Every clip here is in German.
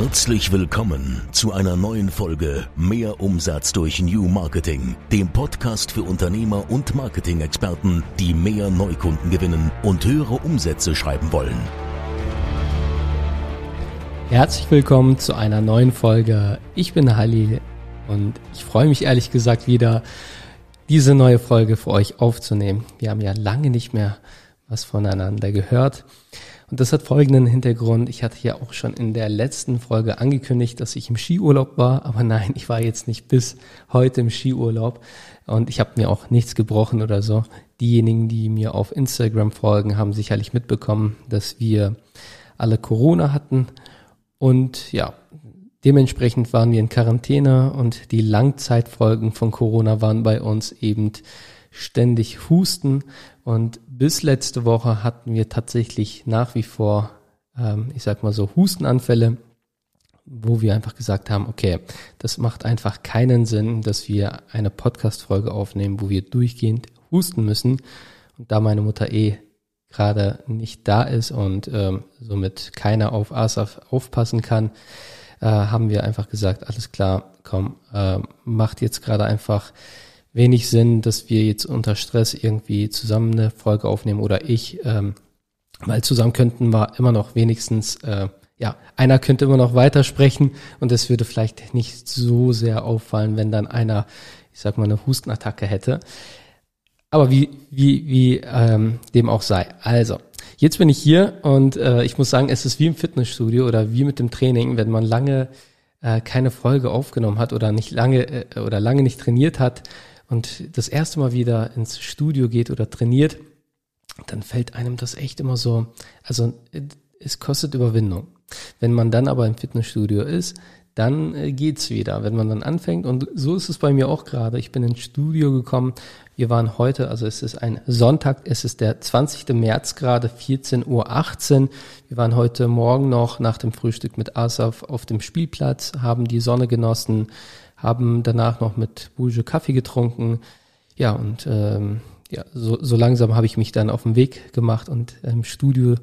Herzlich willkommen zu einer neuen Folge Mehr Umsatz durch New Marketing, dem Podcast für Unternehmer und Marketing-Experten, die mehr Neukunden gewinnen und höhere Umsätze schreiben wollen. Herzlich willkommen zu einer neuen Folge. Ich bin Halil und ich freue mich ehrlich gesagt wieder, diese neue Folge für euch aufzunehmen. Wir haben ja lange nicht mehr was voneinander gehört. Und das hat folgenden Hintergrund. Ich hatte ja auch schon in der letzten Folge angekündigt, dass ich im Skiurlaub war, aber nein, ich war jetzt nicht bis heute im Skiurlaub. Und ich habe mir auch nichts gebrochen oder so. Diejenigen, die mir auf Instagram folgen, haben sicherlich mitbekommen, dass wir alle Corona hatten. Und ja, dementsprechend waren wir in Quarantäne. Und die Langzeitfolgen von Corona waren bei uns eben ständig Husten. Und bis letzte Woche hatten wir tatsächlich nach wie vor, ähm, ich sag mal so, Hustenanfälle, wo wir einfach gesagt haben, okay, das macht einfach keinen Sinn, dass wir eine Podcast-Folge aufnehmen, wo wir durchgehend husten müssen. Und da meine Mutter eh gerade nicht da ist und ähm, somit keiner auf Asaf aufpassen kann, äh, haben wir einfach gesagt, alles klar, komm, äh, macht jetzt gerade einfach wenig Sinn, dass wir jetzt unter Stress irgendwie zusammen eine Folge aufnehmen oder ich, ähm, weil zusammen könnten wir immer noch wenigstens, äh, ja, einer könnte immer noch weitersprechen und es würde vielleicht nicht so sehr auffallen, wenn dann einer, ich sag mal, eine Hustenattacke hätte. Aber wie, wie, wie ähm, dem auch sei. Also, jetzt bin ich hier und äh, ich muss sagen, es ist wie im Fitnessstudio oder wie mit dem Training, wenn man lange äh, keine Folge aufgenommen hat oder nicht lange äh, oder lange nicht trainiert hat, und das erste Mal wieder ins Studio geht oder trainiert, dann fällt einem das echt immer so, also es kostet Überwindung. Wenn man dann aber im Fitnessstudio ist, dann äh, geht's wieder, wenn man dann anfängt. Und so ist es bei mir auch gerade. Ich bin ins Studio gekommen. Wir waren heute, also es ist ein Sonntag, es ist der 20. März gerade, 14.18 Uhr. Wir waren heute Morgen noch nach dem Frühstück mit Asaf auf dem Spielplatz, haben die Sonne genossen, haben danach noch mit Bouge Kaffee getrunken. Ja, und ähm, ja, so, so langsam habe ich mich dann auf den Weg gemacht und im Studio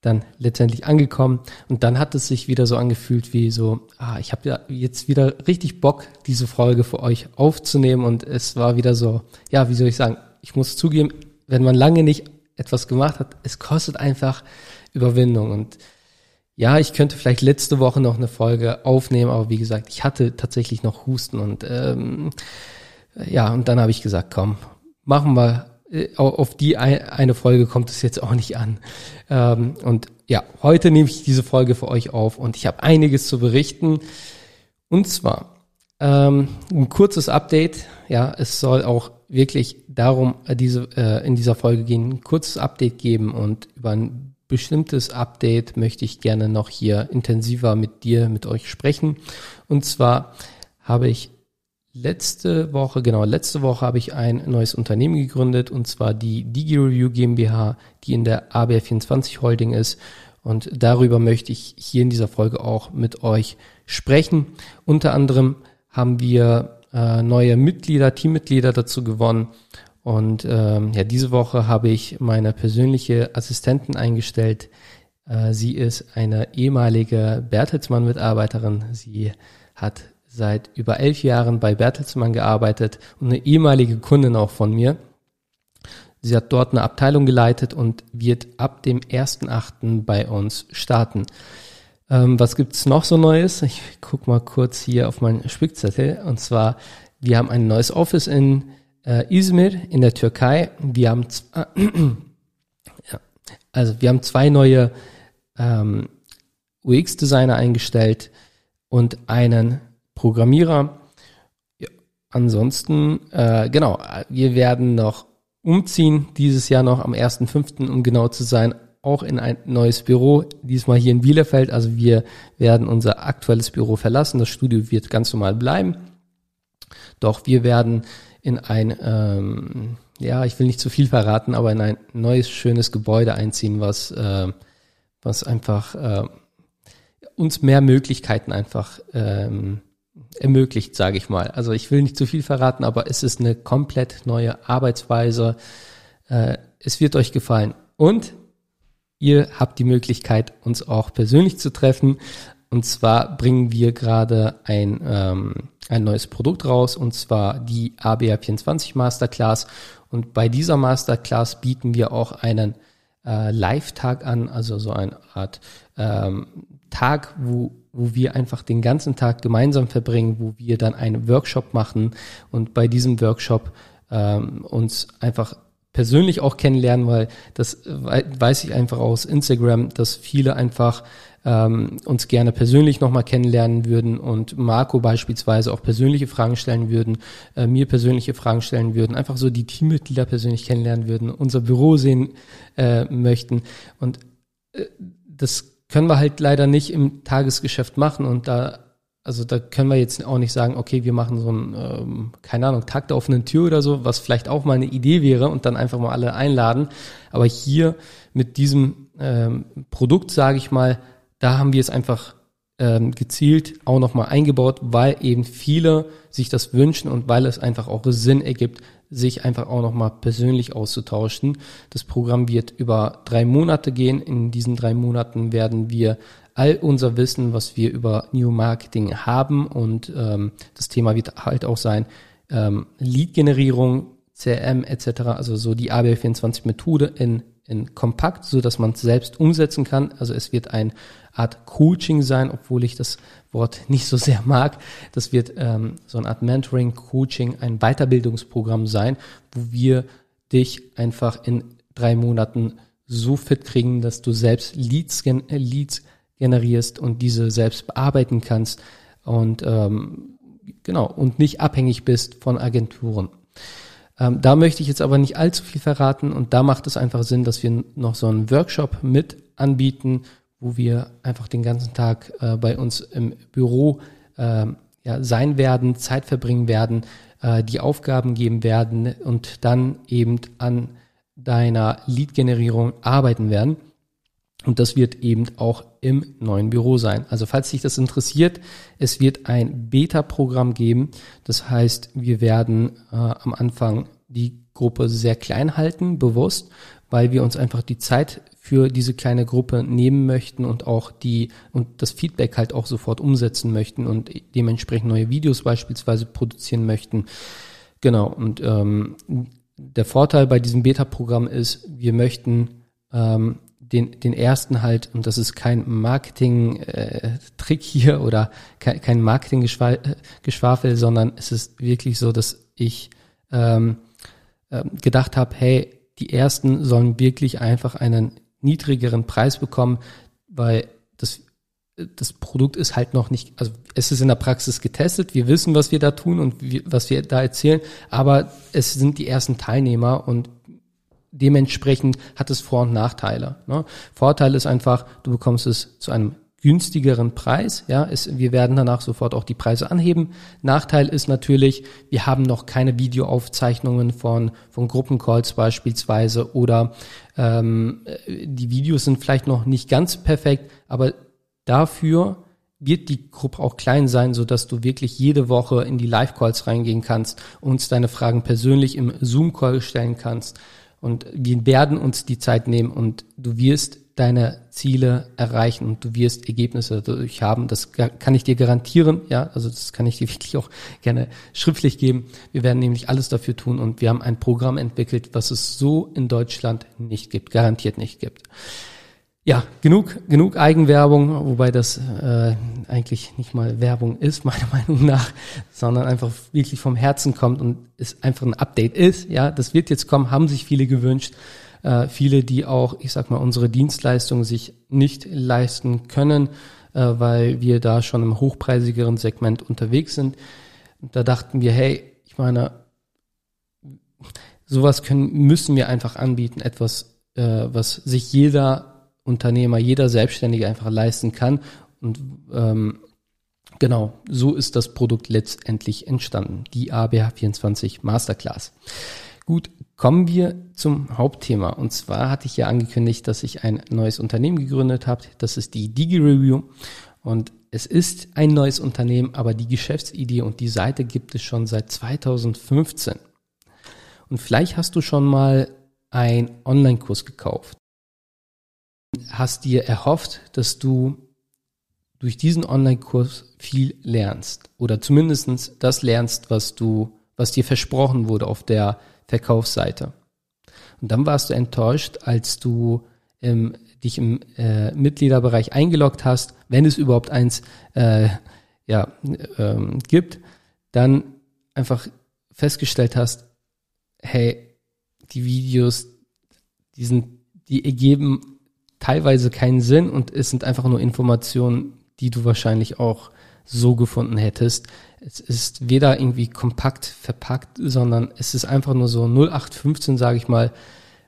dann letztendlich angekommen. Und dann hat es sich wieder so angefühlt wie so, ah, ich habe ja jetzt wieder richtig Bock, diese Folge für euch aufzunehmen. Und es war wieder so, ja, wie soll ich sagen, ich muss zugeben, wenn man lange nicht etwas gemacht hat, es kostet einfach Überwindung. Und ja, ich könnte vielleicht letzte Woche noch eine Folge aufnehmen, aber wie gesagt, ich hatte tatsächlich noch Husten und ähm, ja, und dann habe ich gesagt, komm, machen wir äh, auf die eine Folge kommt es jetzt auch nicht an. Ähm, und ja, heute nehme ich diese Folge für euch auf und ich habe einiges zu berichten. Und zwar ähm, ein kurzes Update. Ja, es soll auch wirklich darum äh, diese äh, in dieser Folge gehen, ein kurzes Update geben und über ein bestimmtes Update möchte ich gerne noch hier intensiver mit dir, mit euch sprechen. Und zwar habe ich letzte Woche, genau, letzte Woche habe ich ein neues Unternehmen gegründet und zwar die DigiReview GmbH, die in der ABR24 Holding ist. Und darüber möchte ich hier in dieser Folge auch mit euch sprechen. Unter anderem haben wir äh, neue Mitglieder, Teammitglieder dazu gewonnen und ähm, ja, diese Woche habe ich meine persönliche Assistentin eingestellt. Äh, sie ist eine ehemalige Bertelsmann-Mitarbeiterin. Sie hat seit über elf Jahren bei Bertelsmann gearbeitet und eine ehemalige Kundin auch von mir. Sie hat dort eine Abteilung geleitet und wird ab dem 1.8. bei uns starten. Ähm, was gibt's noch so Neues? Ich guck mal kurz hier auf meinen Spickzettel. Und zwar, wir haben ein neues Office in äh, Izmir in der Türkei. Wir haben äh, ja, also wir haben zwei neue ähm, UX-Designer eingestellt und einen Programmierer. Ja, ansonsten, äh, genau, wir werden noch umziehen dieses Jahr noch am 1.5., um genau zu sein, auch in ein neues Büro, diesmal hier in Bielefeld. Also wir werden unser aktuelles Büro verlassen. Das Studio wird ganz normal bleiben. Doch wir werden in ein, ähm, ja, ich will nicht zu viel verraten, aber in ein neues, schönes Gebäude einziehen, was, äh, was einfach äh, uns mehr Möglichkeiten einfach ähm, ermöglicht, sage ich mal. Also ich will nicht zu viel verraten, aber es ist eine komplett neue Arbeitsweise. Äh, es wird euch gefallen. Und ihr habt die Möglichkeit, uns auch persönlich zu treffen. Und zwar bringen wir gerade ein, ähm, ein neues Produkt raus, und zwar die ABR24 Masterclass. Und bei dieser Masterclass bieten wir auch einen äh, Live-Tag an, also so eine Art ähm, Tag, wo, wo wir einfach den ganzen Tag gemeinsam verbringen, wo wir dann einen Workshop machen und bei diesem Workshop ähm, uns einfach persönlich auch kennenlernen, weil das weiß ich einfach aus Instagram, dass viele einfach ähm, uns gerne persönlich nochmal kennenlernen würden und Marco beispielsweise auch persönliche Fragen stellen würden, äh, mir persönliche Fragen stellen würden, einfach so die Teammitglieder persönlich kennenlernen würden, unser Büro sehen äh, möchten. Und äh, das können wir halt leider nicht im Tagesgeschäft machen und da also da können wir jetzt auch nicht sagen, okay, wir machen so ein, ähm, keine Ahnung, Tag der offenen Tür oder so, was vielleicht auch mal eine Idee wäre und dann einfach mal alle einladen. Aber hier mit diesem ähm, Produkt, sage ich mal, da haben wir es einfach ähm, gezielt auch nochmal eingebaut, weil eben viele sich das wünschen und weil es einfach auch Sinn ergibt, sich einfach auch nochmal persönlich auszutauschen. Das Programm wird über drei Monate gehen. In diesen drei Monaten werden wir all unser Wissen, was wir über New Marketing haben und ähm, das Thema wird halt auch sein ähm, Lead-Generierung, CRM etc., also so die ABL24-Methode in, in kompakt, so dass man es selbst umsetzen kann. Also es wird ein Art Coaching sein, obwohl ich das Wort nicht so sehr mag. Das wird ähm, so eine Art Mentoring, Coaching, ein Weiterbildungsprogramm sein, wo wir dich einfach in drei Monaten so fit kriegen, dass du selbst Leads, äh, Leads generierst und diese selbst bearbeiten kannst und ähm, genau und nicht abhängig bist von Agenturen. Ähm, da möchte ich jetzt aber nicht allzu viel verraten und da macht es einfach Sinn, dass wir noch so einen Workshop mit anbieten, wo wir einfach den ganzen Tag äh, bei uns im Büro äh, ja, sein werden, Zeit verbringen werden, äh, die Aufgaben geben werden und dann eben an deiner Lead-Generierung arbeiten werden. Und das wird eben auch im neuen Büro sein. Also falls dich das interessiert, es wird ein Beta-Programm geben. Das heißt, wir werden äh, am Anfang die Gruppe sehr klein halten, bewusst, weil wir uns einfach die Zeit für diese kleine Gruppe nehmen möchten und auch die und das Feedback halt auch sofort umsetzen möchten und dementsprechend neue Videos beispielsweise produzieren möchten. Genau. Und ähm, der Vorteil bei diesem Beta-Programm ist, wir möchten ähm, den, den ersten halt, und das ist kein Marketing-Trick äh, hier oder kein, kein Marketing-Geschwafel, sondern es ist wirklich so, dass ich ähm, äh, gedacht habe, hey, die ersten sollen wirklich einfach einen niedrigeren Preis bekommen, weil das das Produkt ist halt noch nicht, also es ist in der Praxis getestet, wir wissen, was wir da tun und wie, was wir da erzählen, aber es sind die ersten Teilnehmer und dementsprechend hat es Vor- und Nachteile. Ne? Vorteil ist einfach, du bekommst es zu einem günstigeren Preis. Ja, es, wir werden danach sofort auch die Preise anheben. Nachteil ist natürlich, wir haben noch keine Videoaufzeichnungen von, von Gruppencalls beispielsweise oder ähm, die Videos sind vielleicht noch nicht ganz perfekt, aber dafür wird die Gruppe auch klein sein, so dass du wirklich jede Woche in die Live-Calls reingehen kannst, uns deine Fragen persönlich im Zoom-Call stellen kannst und wir werden uns die Zeit nehmen und du wirst deine Ziele erreichen und du wirst Ergebnisse dadurch haben. Das kann ich dir garantieren. Ja, also das kann ich dir wirklich auch gerne schriftlich geben. Wir werden nämlich alles dafür tun und wir haben ein Programm entwickelt, was es so in Deutschland nicht gibt, garantiert nicht gibt. Ja, genug, genug Eigenwerbung, wobei das äh, eigentlich nicht mal Werbung ist, meiner Meinung nach, sondern einfach wirklich vom Herzen kommt und es einfach ein Update ist. Ja, das wird jetzt kommen, haben sich viele gewünscht. Äh, viele, die auch, ich sag mal, unsere Dienstleistungen sich nicht leisten können, äh, weil wir da schon im hochpreisigeren Segment unterwegs sind. da dachten wir, hey, ich meine, sowas können, müssen wir einfach anbieten, etwas, äh, was sich jeder Unternehmer, jeder Selbstständige einfach leisten kann. Und ähm, genau, so ist das Produkt letztendlich entstanden, die ABH24 Masterclass. Gut, kommen wir zum Hauptthema. Und zwar hatte ich ja angekündigt, dass ich ein neues Unternehmen gegründet habe. Das ist die DigiReview. Und es ist ein neues Unternehmen, aber die Geschäftsidee und die Seite gibt es schon seit 2015. Und vielleicht hast du schon mal einen Online-Kurs gekauft hast dir erhofft, dass du durch diesen Online-Kurs viel lernst oder zumindestens das lernst, was du, was dir versprochen wurde auf der Verkaufsseite. Und dann warst du enttäuscht, als du ähm, dich im äh, Mitgliederbereich eingeloggt hast, wenn es überhaupt eins äh, ja, ähm, gibt, dann einfach festgestellt hast, hey, die Videos, die sind, die ergeben teilweise keinen Sinn und es sind einfach nur Informationen, die du wahrscheinlich auch so gefunden hättest. Es ist weder irgendwie kompakt verpackt, sondern es ist einfach nur so 0815, sage ich mal,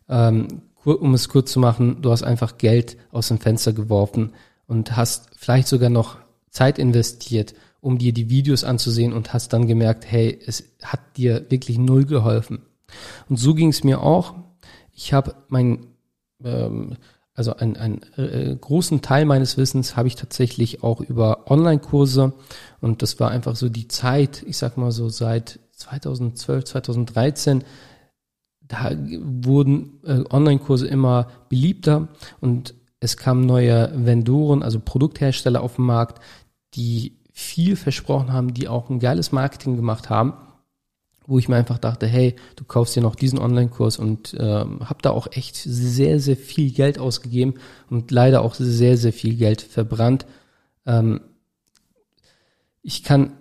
ähm, um es kurz zu machen, du hast einfach Geld aus dem Fenster geworfen und hast vielleicht sogar noch Zeit investiert, um dir die Videos anzusehen und hast dann gemerkt, hey, es hat dir wirklich null geholfen. Und so ging es mir auch. Ich habe mein, ähm, also einen, einen äh, großen Teil meines Wissens habe ich tatsächlich auch über Online-Kurse. Und das war einfach so die Zeit, ich sag mal so seit 2012, 2013, da wurden äh, Online-Kurse immer beliebter. Und es kamen neue Vendoren, also Produkthersteller auf den Markt, die viel versprochen haben, die auch ein geiles Marketing gemacht haben, wo ich mir einfach dachte, hey, du kaufst dir noch diesen Online-Kurs und ähm, habe da auch echt sehr, sehr viel Geld ausgegeben und leider auch sehr, sehr viel Geld verbrannt. Ähm, ich kann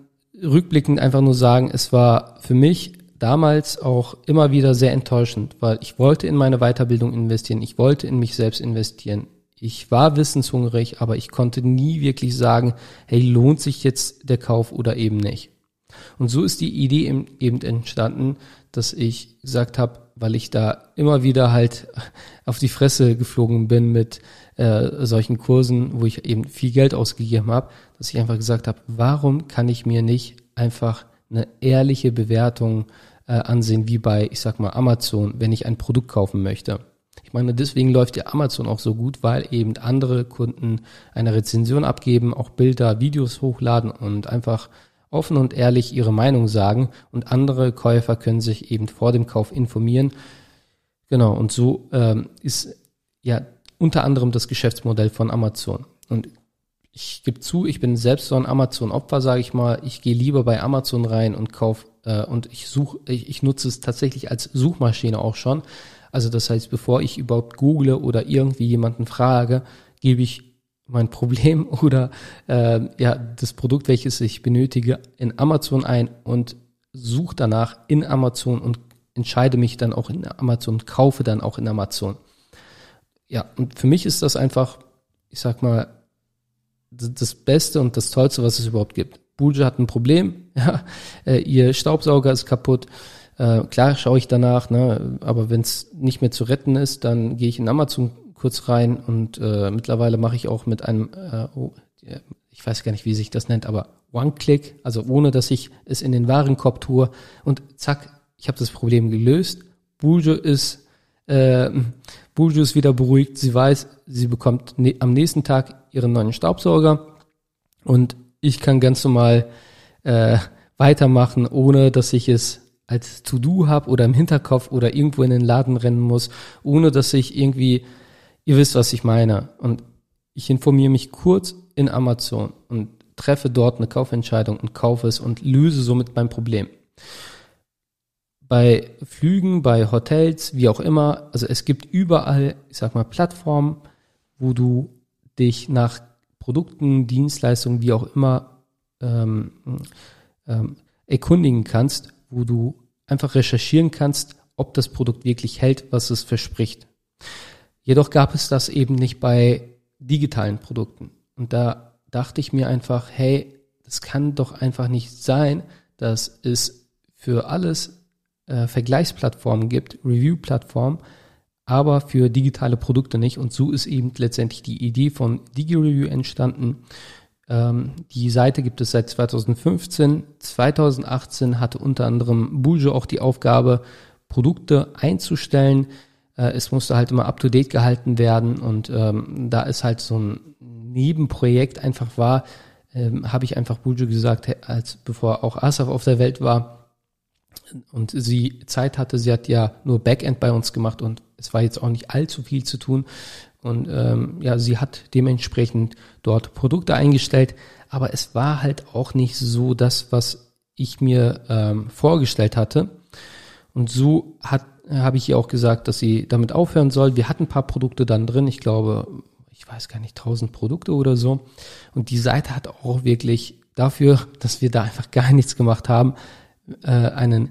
rückblickend einfach nur sagen, es war für mich damals auch immer wieder sehr enttäuschend, weil ich wollte in meine Weiterbildung investieren, ich wollte in mich selbst investieren. Ich war wissenshungrig, aber ich konnte nie wirklich sagen, hey, lohnt sich jetzt der Kauf oder eben nicht. Und so ist die Idee eben entstanden, dass ich gesagt habe, weil ich da immer wieder halt auf die Fresse geflogen bin mit äh, solchen Kursen, wo ich eben viel Geld ausgegeben habe, dass ich einfach gesagt habe, warum kann ich mir nicht einfach eine ehrliche Bewertung äh, ansehen, wie bei, ich sag mal, Amazon, wenn ich ein Produkt kaufen möchte. Ich meine, deswegen läuft ja Amazon auch so gut, weil eben andere Kunden eine Rezension abgeben, auch Bilder, Videos hochladen und einfach offen und ehrlich ihre Meinung sagen und andere Käufer können sich eben vor dem Kauf informieren. Genau, und so ähm, ist ja unter anderem das Geschäftsmodell von Amazon. Und ich gebe zu, ich bin selbst so ein Amazon-Opfer, sage ich mal. Ich gehe lieber bei Amazon rein und kaufe äh, und ich suche, ich, ich nutze es tatsächlich als Suchmaschine auch schon. Also das heißt, bevor ich überhaupt google oder irgendwie jemanden frage, gebe ich mein Problem oder äh, ja das Produkt, welches ich benötige, in Amazon ein und suche danach in Amazon und entscheide mich dann auch in Amazon, kaufe dann auch in Amazon. Ja, und für mich ist das einfach, ich sag mal, das Beste und das Tollste, was es überhaupt gibt. Buja hat ein Problem, ja, äh, ihr Staubsauger ist kaputt. Äh, klar schaue ich danach, ne, aber wenn es nicht mehr zu retten ist, dann gehe ich in Amazon kurz rein und äh, mittlerweile mache ich auch mit einem, äh, oh, ich weiß gar nicht, wie sich das nennt, aber One-Click, also ohne dass ich es in den Warenkorb tue und zack, ich habe das Problem gelöst. Bujo ist äh, Bujo ist wieder beruhigt. Sie weiß, sie bekommt ne am nächsten Tag ihren neuen Staubsauger und ich kann ganz normal äh, weitermachen, ohne dass ich es als To-Do habe oder im Hinterkopf oder irgendwo in den Laden rennen muss, ohne dass ich irgendwie, ihr wisst, was ich meine. Und ich informiere mich kurz in Amazon und treffe dort eine Kaufentscheidung und kaufe es und löse somit mein Problem bei Flügen, bei Hotels, wie auch immer, also es gibt überall, ich sag mal, Plattformen, wo du dich nach Produkten, Dienstleistungen, wie auch immer, ähm, ähm, erkundigen kannst, wo du einfach recherchieren kannst, ob das Produkt wirklich hält, was es verspricht. Jedoch gab es das eben nicht bei digitalen Produkten. Und da dachte ich mir einfach, hey, das kann doch einfach nicht sein, dass es für alles äh, Vergleichsplattformen gibt, Review-Plattformen, aber für digitale Produkte nicht. Und so ist eben letztendlich die Idee von DigiReview entstanden. Ähm, die Seite gibt es seit 2015. 2018 hatte unter anderem Bujo auch die Aufgabe, Produkte einzustellen. Äh, es musste halt immer up-to-date gehalten werden. Und ähm, da es halt so ein Nebenprojekt einfach war, ähm, habe ich einfach Bujo gesagt, als bevor auch Asaf auf der Welt war, und sie Zeit hatte, sie hat ja nur Backend bei uns gemacht und es war jetzt auch nicht allzu viel zu tun. und ähm, ja, sie hat dementsprechend dort Produkte eingestellt, aber es war halt auch nicht so das, was ich mir ähm, vorgestellt hatte. Und so hat habe ich ihr auch gesagt, dass sie damit aufhören soll. Wir hatten ein paar Produkte dann drin, ich glaube, ich weiß gar nicht, 1000 Produkte oder so. Und die Seite hat auch wirklich dafür, dass wir da einfach gar nichts gemacht haben, äh, einen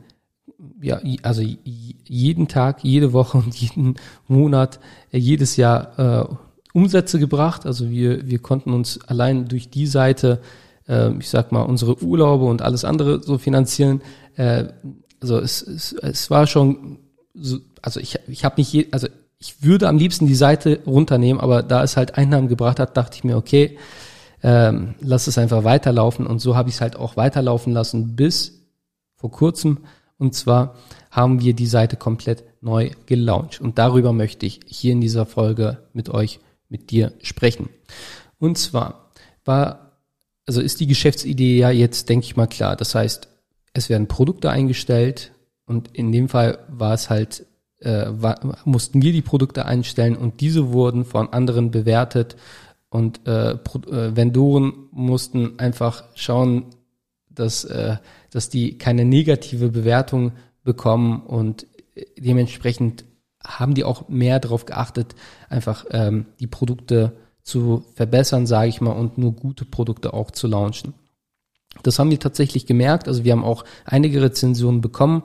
ja, also jeden Tag, jede Woche und jeden Monat, äh, jedes Jahr äh, Umsätze gebracht. Also wir, wir konnten uns allein durch die Seite, äh, ich sag mal, unsere Urlaube und alles andere so finanzieren. Äh, also es, es, es war schon, so, also ich, ich habe nicht, je, also ich würde am liebsten die Seite runternehmen, aber da es halt Einnahmen gebracht hat, dachte ich mir, okay, ähm, lass es einfach weiterlaufen. Und so habe ich es halt auch weiterlaufen lassen bis vor kurzem. Und zwar haben wir die Seite komplett neu gelauncht. Und darüber möchte ich hier in dieser Folge mit euch, mit dir sprechen. Und zwar war, also ist die Geschäftsidee ja jetzt, denke ich mal, klar. Das heißt, es werden Produkte eingestellt und in dem Fall war es halt, äh, war, mussten wir die Produkte einstellen und diese wurden von anderen bewertet und äh, äh, Vendoren mussten einfach schauen, dass, äh, dass die keine negative Bewertung bekommen und dementsprechend haben die auch mehr darauf geachtet, einfach ähm, die Produkte zu verbessern, sage ich mal, und nur gute Produkte auch zu launchen. Das haben wir tatsächlich gemerkt. Also wir haben auch einige Rezensionen bekommen,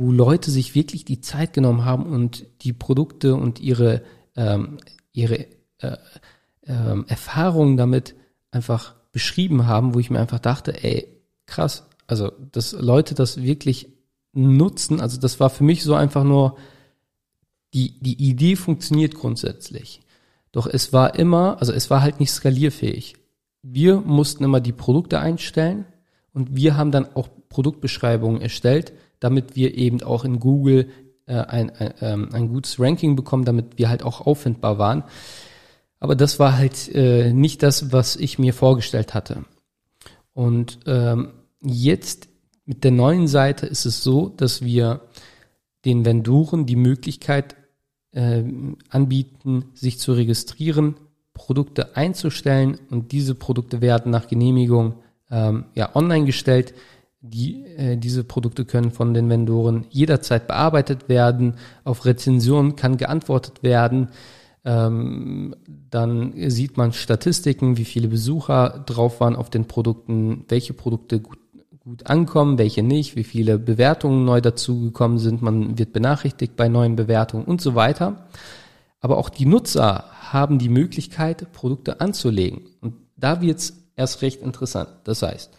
wo Leute sich wirklich die Zeit genommen haben und die Produkte und ihre, ähm, ihre äh, ähm, Erfahrungen damit einfach beschrieben haben, wo ich mir einfach dachte, ey, krass, also dass Leute das wirklich nutzen, also das war für mich so einfach nur, die, die Idee funktioniert grundsätzlich. Doch es war immer, also es war halt nicht skalierfähig. Wir mussten immer die Produkte einstellen und wir haben dann auch Produktbeschreibungen erstellt, damit wir eben auch in Google äh, ein, ein, ähm, ein gutes Ranking bekommen, damit wir halt auch auffindbar waren. Aber das war halt äh, nicht das, was ich mir vorgestellt hatte. Und ähm, jetzt mit der neuen Seite ist es so, dass wir den Vendoren die Möglichkeit äh, anbieten, sich zu registrieren, Produkte einzustellen und diese Produkte werden nach Genehmigung ähm, ja online gestellt. Die, äh, diese Produkte können von den Vendoren jederzeit bearbeitet werden. Auf Rezensionen kann geantwortet werden. Ähm, dann sieht man Statistiken, wie viele Besucher drauf waren auf den Produkten, welche Produkte gut, gut ankommen, welche nicht, wie viele Bewertungen neu dazugekommen sind. Man wird benachrichtigt bei neuen Bewertungen und so weiter. Aber auch die Nutzer haben die Möglichkeit, Produkte anzulegen. Und da wird's erst recht interessant. Das heißt,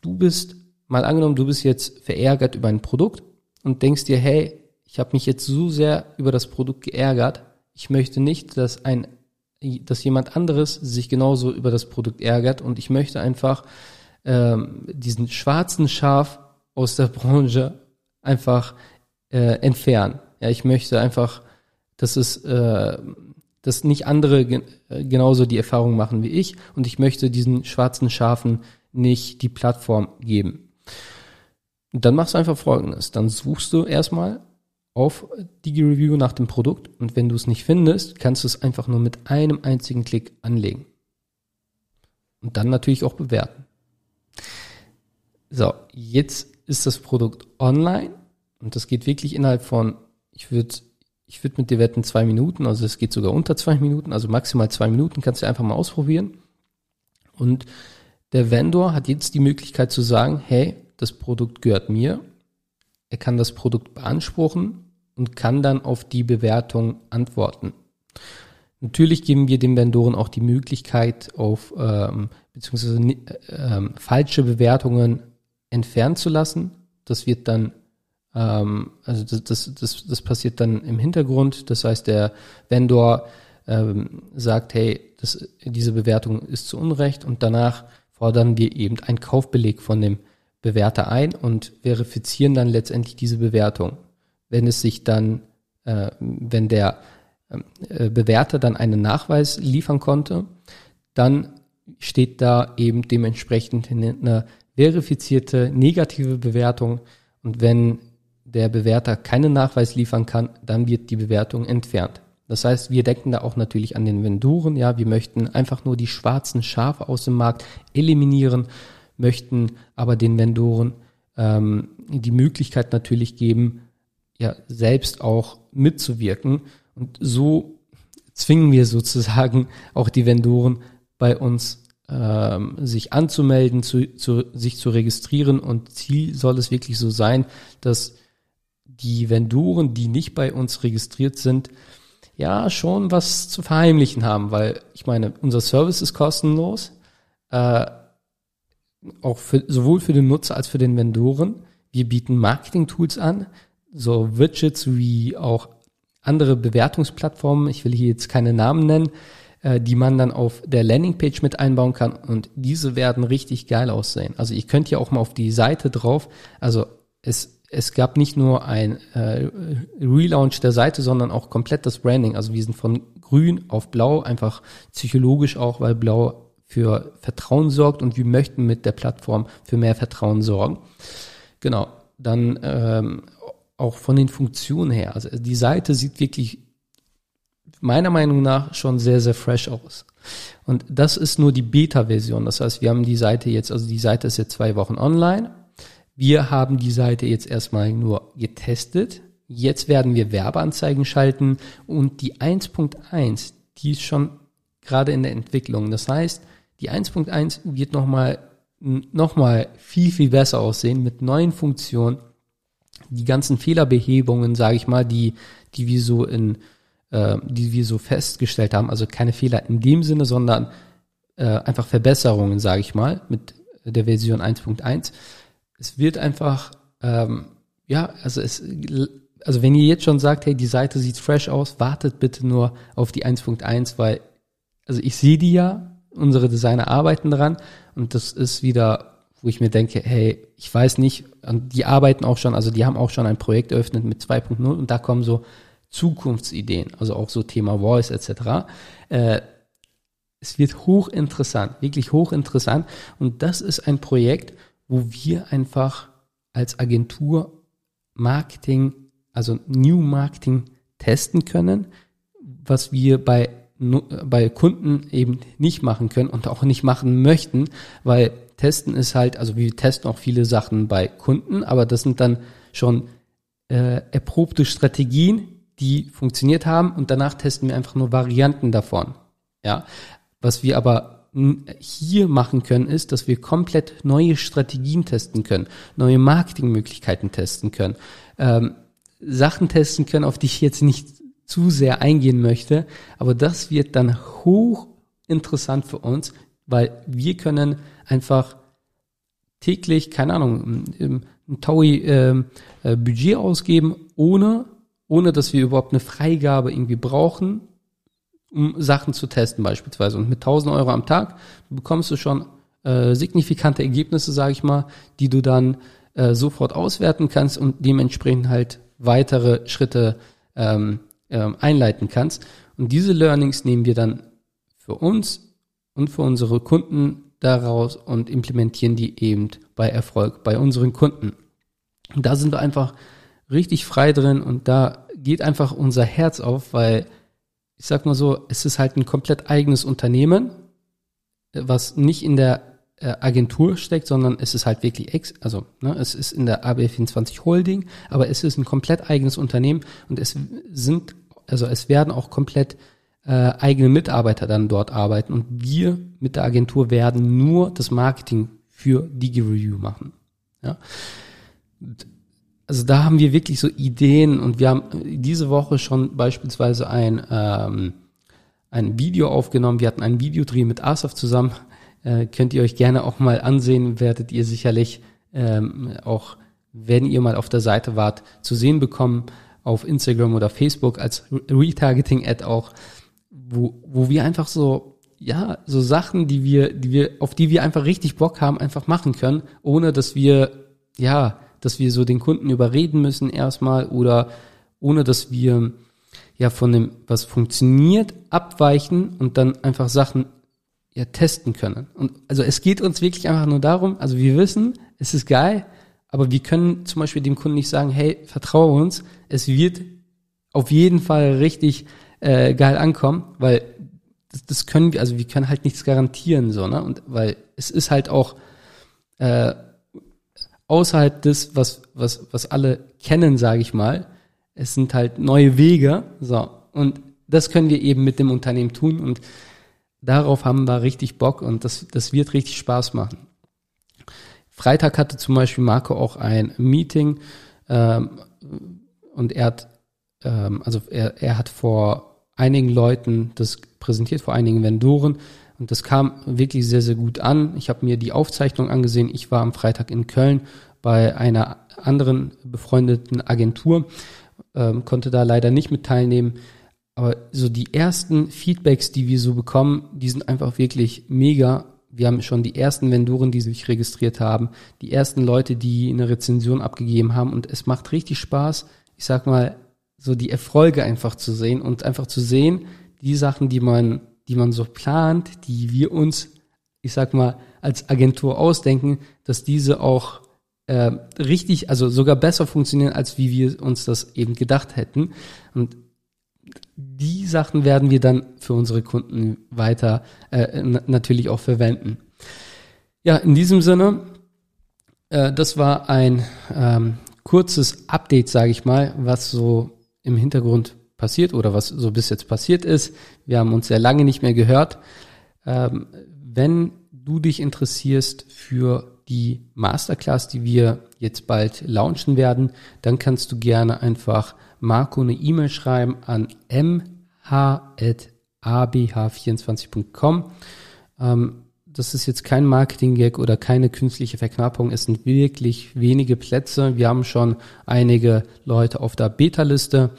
du bist, mal angenommen, du bist jetzt verärgert über ein Produkt und denkst dir, hey, ich habe mich jetzt so sehr über das Produkt geärgert, ich möchte nicht, dass ein, dass jemand anderes sich genauso über das Produkt ärgert und ich möchte einfach ähm, diesen schwarzen Schaf aus der Branche einfach äh, entfernen. Ja, ich möchte einfach, dass es, äh, dass nicht andere gen äh, genauso die Erfahrung machen wie ich und ich möchte diesen schwarzen Schafen nicht die Plattform geben. Dann machst du einfach Folgendes. Dann suchst du erstmal auf die Review nach dem Produkt und wenn du es nicht findest, kannst du es einfach nur mit einem einzigen Klick anlegen. Und dann natürlich auch bewerten. So, jetzt ist das Produkt online und das geht wirklich innerhalb von, ich würde ich würde mit dir wetten zwei Minuten, also es geht sogar unter zwei Minuten, also maximal zwei Minuten, kannst du einfach mal ausprobieren. Und der Vendor hat jetzt die Möglichkeit zu sagen, hey, das Produkt gehört mir, er kann das Produkt beanspruchen und kann dann auf die Bewertung antworten. Natürlich geben wir den Vendoren auch die Möglichkeit, auf ähm, beziehungsweise äh, ähm, falsche Bewertungen entfernen zu lassen. Das wird dann, ähm, also das, das, das, das passiert dann im Hintergrund. Das heißt, der Vendor ähm, sagt, hey, das, diese Bewertung ist zu Unrecht und danach fordern wir eben einen Kaufbeleg von dem Bewerter ein und verifizieren dann letztendlich diese Bewertung. Wenn es sich dann, äh, wenn der äh, Bewerter dann einen Nachweis liefern konnte, dann steht da eben dementsprechend eine verifizierte negative Bewertung und wenn der Bewerter keinen Nachweis liefern kann, dann wird die Bewertung entfernt. Das heißt, wir denken da auch natürlich an den Vendoren. Ja, wir möchten einfach nur die schwarzen Schafe aus dem Markt eliminieren, möchten aber den Vendoren ähm, die Möglichkeit natürlich geben, ja, selbst auch mitzuwirken. Und so zwingen wir sozusagen auch die Vendoren bei uns ähm, sich anzumelden, zu, zu, sich zu registrieren. Und Ziel soll es wirklich so sein, dass die Vendoren, die nicht bei uns registriert sind, ja schon was zu verheimlichen haben, weil ich meine, unser Service ist kostenlos, äh, auch für, sowohl für den Nutzer als für den Vendoren. Wir bieten Marketing-Tools an, so Widgets wie auch andere Bewertungsplattformen. Ich will hier jetzt keine Namen nennen, äh, die man dann auf der Landingpage mit einbauen kann und diese werden richtig geil aussehen. Also ihr könnt ja auch mal auf die Seite drauf. Also es es gab nicht nur ein äh, Relaunch der Seite, sondern auch komplett das Branding. Also wir sind von grün auf blau, einfach psychologisch auch, weil blau für Vertrauen sorgt und wir möchten mit der Plattform für mehr Vertrauen sorgen. Genau, dann ähm, auch von den Funktionen her. Also die Seite sieht wirklich meiner Meinung nach schon sehr, sehr fresh aus. Und das ist nur die Beta-Version. Das heißt, wir haben die Seite jetzt, also die Seite ist jetzt zwei Wochen online wir haben die Seite jetzt erstmal nur getestet. Jetzt werden wir Werbeanzeigen schalten und die 1.1, die ist schon gerade in der Entwicklung. Das heißt, die 1.1 wird nochmal noch mal viel, viel besser aussehen mit neuen Funktionen. Die ganzen Fehlerbehebungen, sage ich mal, die, die wir so in, äh, die wir so festgestellt haben, also keine Fehler in dem Sinne, sondern äh, einfach Verbesserungen, sage ich mal, mit der Version 1.1 es wird einfach, ähm, ja, also es, also wenn ihr jetzt schon sagt, hey, die Seite sieht fresh aus, wartet bitte nur auf die 1.1, weil, also ich sehe die ja, unsere Designer arbeiten dran und das ist wieder, wo ich mir denke, hey, ich weiß nicht, die arbeiten auch schon, also die haben auch schon ein Projekt eröffnet mit 2.0 und da kommen so Zukunftsideen, also auch so Thema Voice etc. Äh, es wird hochinteressant, wirklich hochinteressant und das ist ein Projekt, wo wir einfach als Agentur Marketing, also New Marketing testen können, was wir bei, bei Kunden eben nicht machen können und auch nicht machen möchten, weil testen ist halt, also wir testen auch viele Sachen bei Kunden, aber das sind dann schon äh, erprobte Strategien, die funktioniert haben und danach testen wir einfach nur Varianten davon. Ja, was wir aber hier machen können, ist, dass wir komplett neue Strategien testen können, neue Marketingmöglichkeiten testen können, ähm, Sachen testen können, auf die ich jetzt nicht zu sehr eingehen möchte, aber das wird dann hoch interessant für uns, weil wir können einfach täglich, keine Ahnung, ein Taui äh, äh, Budget ausgeben, ohne, ohne dass wir überhaupt eine Freigabe irgendwie brauchen um Sachen zu testen beispielsweise. Und mit 1000 Euro am Tag bekommst du schon äh, signifikante Ergebnisse, sage ich mal, die du dann äh, sofort auswerten kannst und dementsprechend halt weitere Schritte ähm, ähm, einleiten kannst. Und diese Learnings nehmen wir dann für uns und für unsere Kunden daraus und implementieren die eben bei Erfolg bei unseren Kunden. Und da sind wir einfach richtig frei drin und da geht einfach unser Herz auf, weil ich sag mal so, es ist halt ein komplett eigenes Unternehmen, was nicht in der äh, Agentur steckt, sondern es ist halt wirklich ex, also ne, es ist in der AB24 Holding, aber es ist ein komplett eigenes Unternehmen und es sind, also es werden auch komplett äh, eigene Mitarbeiter dann dort arbeiten und wir mit der Agentur werden nur das Marketing für DigiReview machen. Ja. Also da haben wir wirklich so Ideen und wir haben diese Woche schon beispielsweise ein, ähm, ein Video aufgenommen. Wir hatten ein Videodreh mit Asaf zusammen. Äh, könnt ihr euch gerne auch mal ansehen, werdet ihr sicherlich ähm, auch, wenn ihr mal auf der Seite wart, zu sehen bekommen auf Instagram oder Facebook als Retargeting-Ad auch, wo, wo wir einfach so, ja, so Sachen, die wir, die wir, auf die wir einfach richtig Bock haben, einfach machen können, ohne dass wir, ja, dass wir so den Kunden überreden müssen erstmal oder ohne dass wir ja von dem, was funktioniert, abweichen und dann einfach Sachen ja testen können. Und also es geht uns wirklich einfach nur darum, also wir wissen, es ist geil, aber wir können zum Beispiel dem Kunden nicht sagen, hey, vertraue uns, es wird auf jeden Fall richtig äh, geil ankommen, weil das, das können wir, also wir können halt nichts garantieren, so, ne? Und weil es ist halt auch äh, außerhalb des, was, was, was alle kennen, sage ich mal. Es sind halt neue Wege, so. Und das können wir eben mit dem Unternehmen tun und darauf haben wir richtig Bock und das, das wird richtig Spaß machen. Freitag hatte zum Beispiel Marco auch ein Meeting ähm, und er hat, ähm, also er, er hat vor einigen Leuten das präsentiert, vor einigen Vendoren und das kam wirklich sehr, sehr gut an. Ich habe mir die Aufzeichnung angesehen. Ich war am Freitag in Köln bei einer anderen befreundeten Agentur, ähm, konnte da leider nicht mit teilnehmen. Aber so die ersten Feedbacks, die wir so bekommen, die sind einfach wirklich mega. Wir haben schon die ersten Vendoren, die sich registriert haben, die ersten Leute, die eine Rezension abgegeben haben und es macht richtig Spaß, ich sag mal, so die Erfolge einfach zu sehen und einfach zu sehen, die Sachen, die man die man so plant, die wir uns, ich sag mal, als Agentur ausdenken, dass diese auch äh, richtig, also sogar besser funktionieren, als wie wir uns das eben gedacht hätten. Und die Sachen werden wir dann für unsere Kunden weiter äh, natürlich auch verwenden. Ja, in diesem Sinne, äh, das war ein ähm, kurzes Update, sage ich mal, was so im Hintergrund passiert oder was so bis jetzt passiert ist. Wir haben uns sehr lange nicht mehr gehört. Ähm, wenn du dich interessierst für die Masterclass, die wir jetzt bald launchen werden, dann kannst du gerne einfach Marco eine E-Mail schreiben an mh.abh24.com. Ähm, das ist jetzt kein Marketing-Gag oder keine künstliche Verknappung. Es sind wirklich wenige Plätze. Wir haben schon einige Leute auf der Beta-Liste.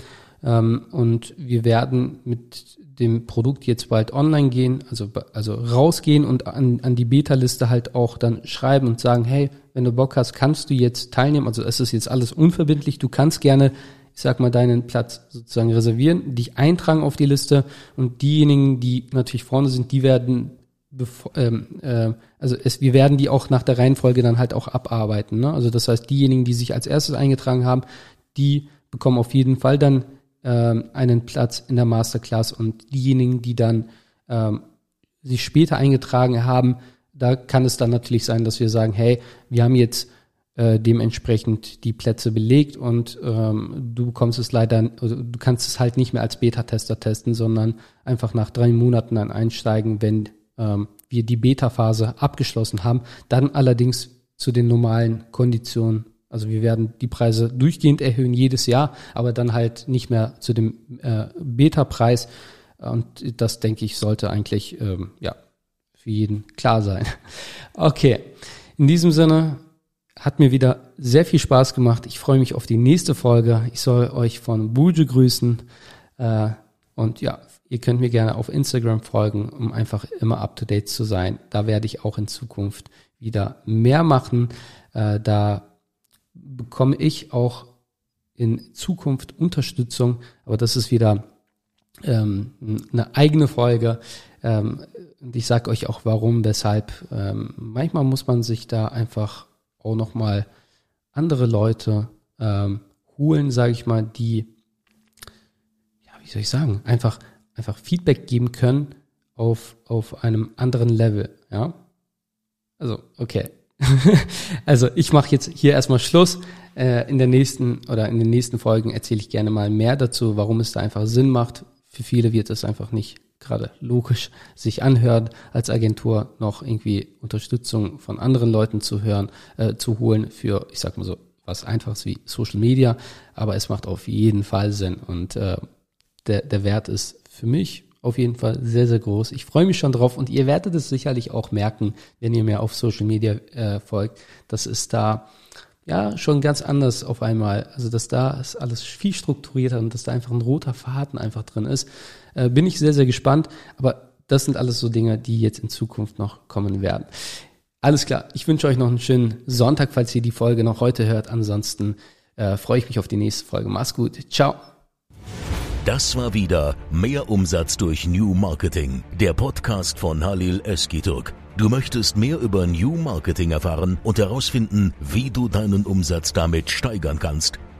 Ähm, und wir werden mit dem Produkt jetzt bald online gehen, also, also rausgehen und an, an die Beta-Liste halt auch dann schreiben und sagen, hey, wenn du Bock hast, kannst du jetzt teilnehmen. Also es ist jetzt alles unverbindlich. Du kannst gerne, ich sag mal, deinen Platz sozusagen reservieren, dich eintragen auf die Liste und diejenigen, die natürlich vorne sind, die werden Bevor, ähm, äh, also es, wir werden die auch nach der Reihenfolge dann halt auch abarbeiten. Ne? Also das heißt, diejenigen, die sich als erstes eingetragen haben, die bekommen auf jeden Fall dann ähm, einen Platz in der Masterclass und diejenigen, die dann ähm, sich später eingetragen haben, da kann es dann natürlich sein, dass wir sagen, hey, wir haben jetzt äh, dementsprechend die Plätze belegt und ähm, du bekommst es leider, also du kannst es halt nicht mehr als Beta-Tester testen, sondern einfach nach drei Monaten dann einsteigen, wenn ähm, wir die Beta-Phase abgeschlossen haben, dann allerdings zu den normalen Konditionen also wir werden die Preise durchgehend erhöhen jedes Jahr, aber dann halt nicht mehr zu dem äh, Beta-Preis. Und das denke ich sollte eigentlich ähm, ja für jeden klar sein. Okay, in diesem Sinne hat mir wieder sehr viel Spaß gemacht. Ich freue mich auf die nächste Folge. Ich soll euch von Buju grüßen. Äh, und ja, ihr könnt mir gerne auf Instagram folgen, um einfach immer up to date zu sein. Da werde ich auch in Zukunft wieder mehr machen. Äh, da bekomme ich auch in Zukunft Unterstützung, aber das ist wieder ähm, eine eigene Folge. Ähm, und ich sage euch auch warum, weshalb. Ähm, manchmal muss man sich da einfach auch nochmal andere Leute ähm, holen, sage ich mal, die, ja, wie soll ich sagen, einfach, einfach Feedback geben können auf, auf einem anderen Level, ja. Also, okay, also ich mache jetzt hier erstmal Schluss. Äh, in der nächsten oder in den nächsten Folgen erzähle ich gerne mal mehr dazu, warum es da einfach Sinn macht. Für viele wird es einfach nicht gerade logisch sich anhört, als Agentur noch irgendwie Unterstützung von anderen Leuten zu hören, äh, zu holen für, ich sag mal so, was einfaches wie Social Media, aber es macht auf jeden Fall Sinn und äh, der, der Wert ist für mich auf jeden Fall sehr, sehr groß. Ich freue mich schon drauf und ihr werdet es sicherlich auch merken, wenn ihr mir auf Social Media äh, folgt. Das ist da ja schon ganz anders auf einmal. Also dass da ist alles viel strukturierter und dass da einfach ein roter Faden einfach drin ist. Äh, bin ich sehr, sehr gespannt. Aber das sind alles so Dinge, die jetzt in Zukunft noch kommen werden. Alles klar. Ich wünsche euch noch einen schönen Sonntag, falls ihr die Folge noch heute hört. Ansonsten äh, freue ich mich auf die nächste Folge. Mach's gut. Ciao. Das war wieder Mehr Umsatz durch New Marketing, der Podcast von Halil Eskiturk. Du möchtest mehr über New Marketing erfahren und herausfinden, wie du deinen Umsatz damit steigern kannst